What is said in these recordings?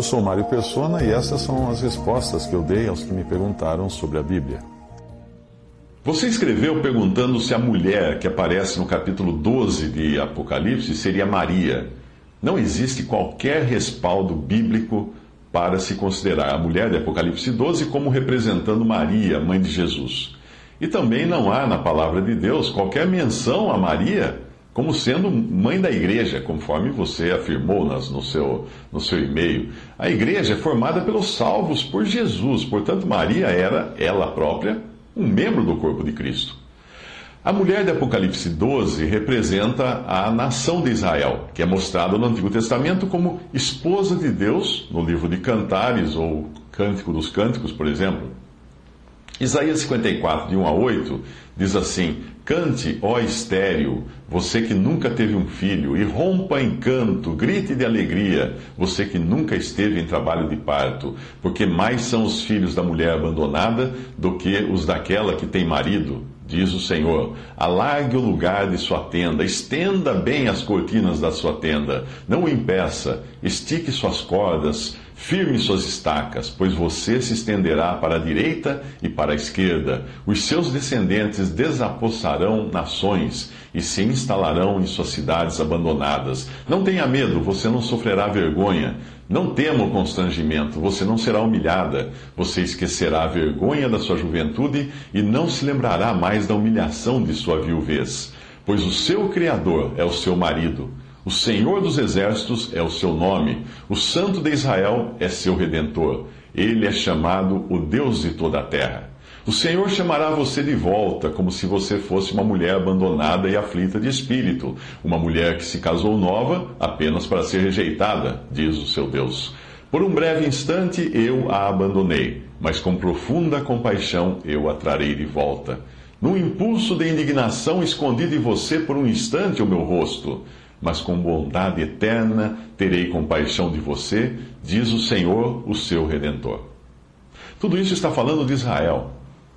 Eu sou Mário Persona e essas são as respostas que eu dei aos que me perguntaram sobre a Bíblia. Você escreveu perguntando se a mulher que aparece no capítulo 12 de Apocalipse seria Maria. Não existe qualquer respaldo bíblico para se considerar a mulher de Apocalipse 12 como representando Maria, mãe de Jesus. E também não há na palavra de Deus qualquer menção a Maria como sendo mãe da igreja, conforme você afirmou no seu, no seu e-mail. A igreja é formada pelos salvos por Jesus, portanto, Maria era, ela própria, um membro do corpo de Cristo. A mulher de Apocalipse 12 representa a nação de Israel, que é mostrada no Antigo Testamento como esposa de Deus, no livro de Cantares ou Cântico dos Cânticos, por exemplo. Isaías 54, de 1 a 8, diz assim: Cante, ó estéreo, você que nunca teve um filho, e rompa em canto, grite de alegria, você que nunca esteve em trabalho de parto, porque mais são os filhos da mulher abandonada do que os daquela que tem marido diz o Senhor: alargue o lugar de sua tenda, estenda bem as cortinas da sua tenda, não o impeça, estique suas cordas, firme suas estacas, pois você se estenderá para a direita e para a esquerda. Os seus descendentes desapossarão nações e se instalarão em suas cidades abandonadas. Não tenha medo, você não sofrerá vergonha. Não tema o constrangimento, você não será humilhada. Você esquecerá a vergonha da sua juventude e não se lembrará mais da humilhação de sua viuvez. Pois o seu Criador é o seu marido. O Senhor dos Exércitos é o seu nome. O Santo de Israel é seu redentor. Ele é chamado o Deus de toda a terra. O Senhor chamará você de volta, como se você fosse uma mulher abandonada e aflita de espírito, uma mulher que se casou nova apenas para ser rejeitada, diz o seu Deus. Por um breve instante eu a abandonei, mas com profunda compaixão eu a trarei de volta. No impulso de indignação escondi de você por um instante o meu rosto, mas com bondade eterna terei compaixão de você, diz o Senhor, o seu redentor. Tudo isso está falando de Israel.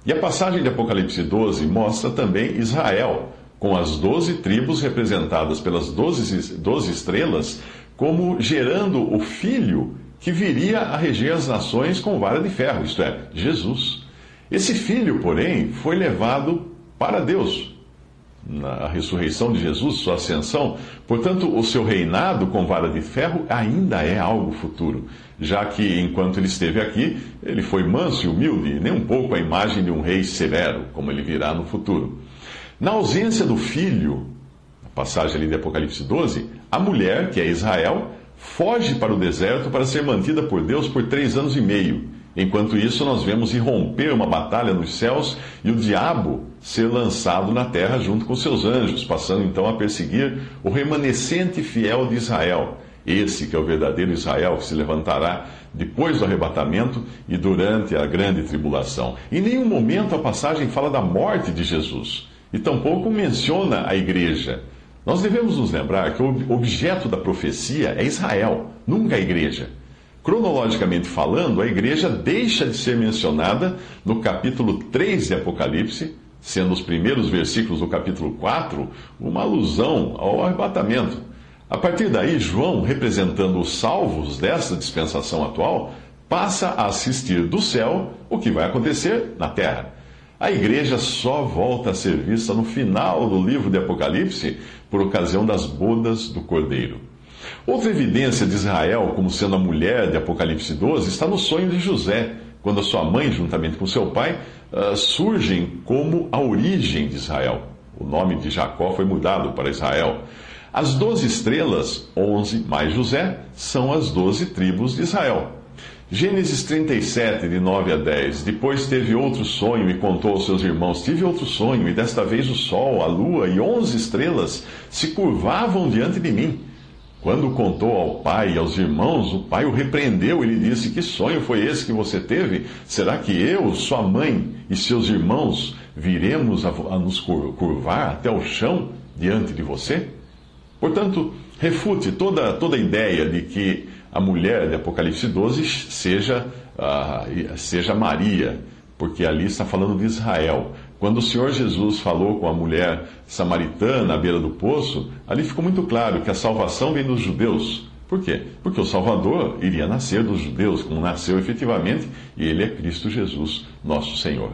E a passagem de Apocalipse 12 mostra também Israel, com as doze tribos representadas pelas doze, doze estrelas, como gerando o filho que viria a reger as nações com vara de ferro, isto é, Jesus. Esse filho, porém, foi levado para Deus, na ressurreição de Jesus, sua ascensão, portanto, o seu reinado com vara de ferro ainda é algo futuro, já que enquanto ele esteve aqui, ele foi manso e humilde, nem um pouco a imagem de um rei severo, como ele virá no futuro. Na ausência do filho, na passagem ali de Apocalipse 12, a mulher, que é Israel, foge para o deserto para ser mantida por Deus por três anos e meio. Enquanto isso, nós vemos irromper uma batalha nos céus e o diabo ser lançado na terra junto com seus anjos, passando então a perseguir o remanescente fiel de Israel. Esse que é o verdadeiro Israel que se levantará depois do arrebatamento e durante a grande tribulação. Em nenhum momento a passagem fala da morte de Jesus e tampouco menciona a igreja. Nós devemos nos lembrar que o objeto da profecia é Israel, nunca a igreja. Cronologicamente falando, a igreja deixa de ser mencionada no capítulo 3 de Apocalipse, sendo os primeiros versículos do capítulo 4 uma alusão ao arrebatamento. A partir daí, João, representando os salvos desta dispensação atual, passa a assistir do céu o que vai acontecer na terra. A igreja só volta a ser vista no final do livro de Apocalipse por ocasião das bodas do Cordeiro. Outra evidência de Israel como sendo a mulher de Apocalipse 12 está no sonho de José, quando a sua mãe, juntamente com seu pai, uh, surgem como a origem de Israel. O nome de Jacó foi mudado para Israel. As doze estrelas, onze mais José, são as doze tribos de Israel. Gênesis 37, de 9 a 10. Depois teve outro sonho e contou aos seus irmãos: Tive outro sonho, e desta vez o sol, a lua e onze estrelas se curvavam diante de mim. Quando contou ao pai e aos irmãos, o pai o repreendeu e lhe disse: Que sonho foi esse que você teve? Será que eu, sua mãe e seus irmãos viremos a, a nos curvar até o chão diante de você? Portanto, refute toda, toda a ideia de que a mulher de Apocalipse 12 seja, uh, seja Maria, porque ali está falando de Israel. Quando o Senhor Jesus falou com a mulher samaritana à beira do poço, ali ficou muito claro que a salvação vem dos judeus. Por quê? Porque o Salvador iria nascer dos judeus, como nasceu efetivamente, e ele é Cristo Jesus, nosso Senhor.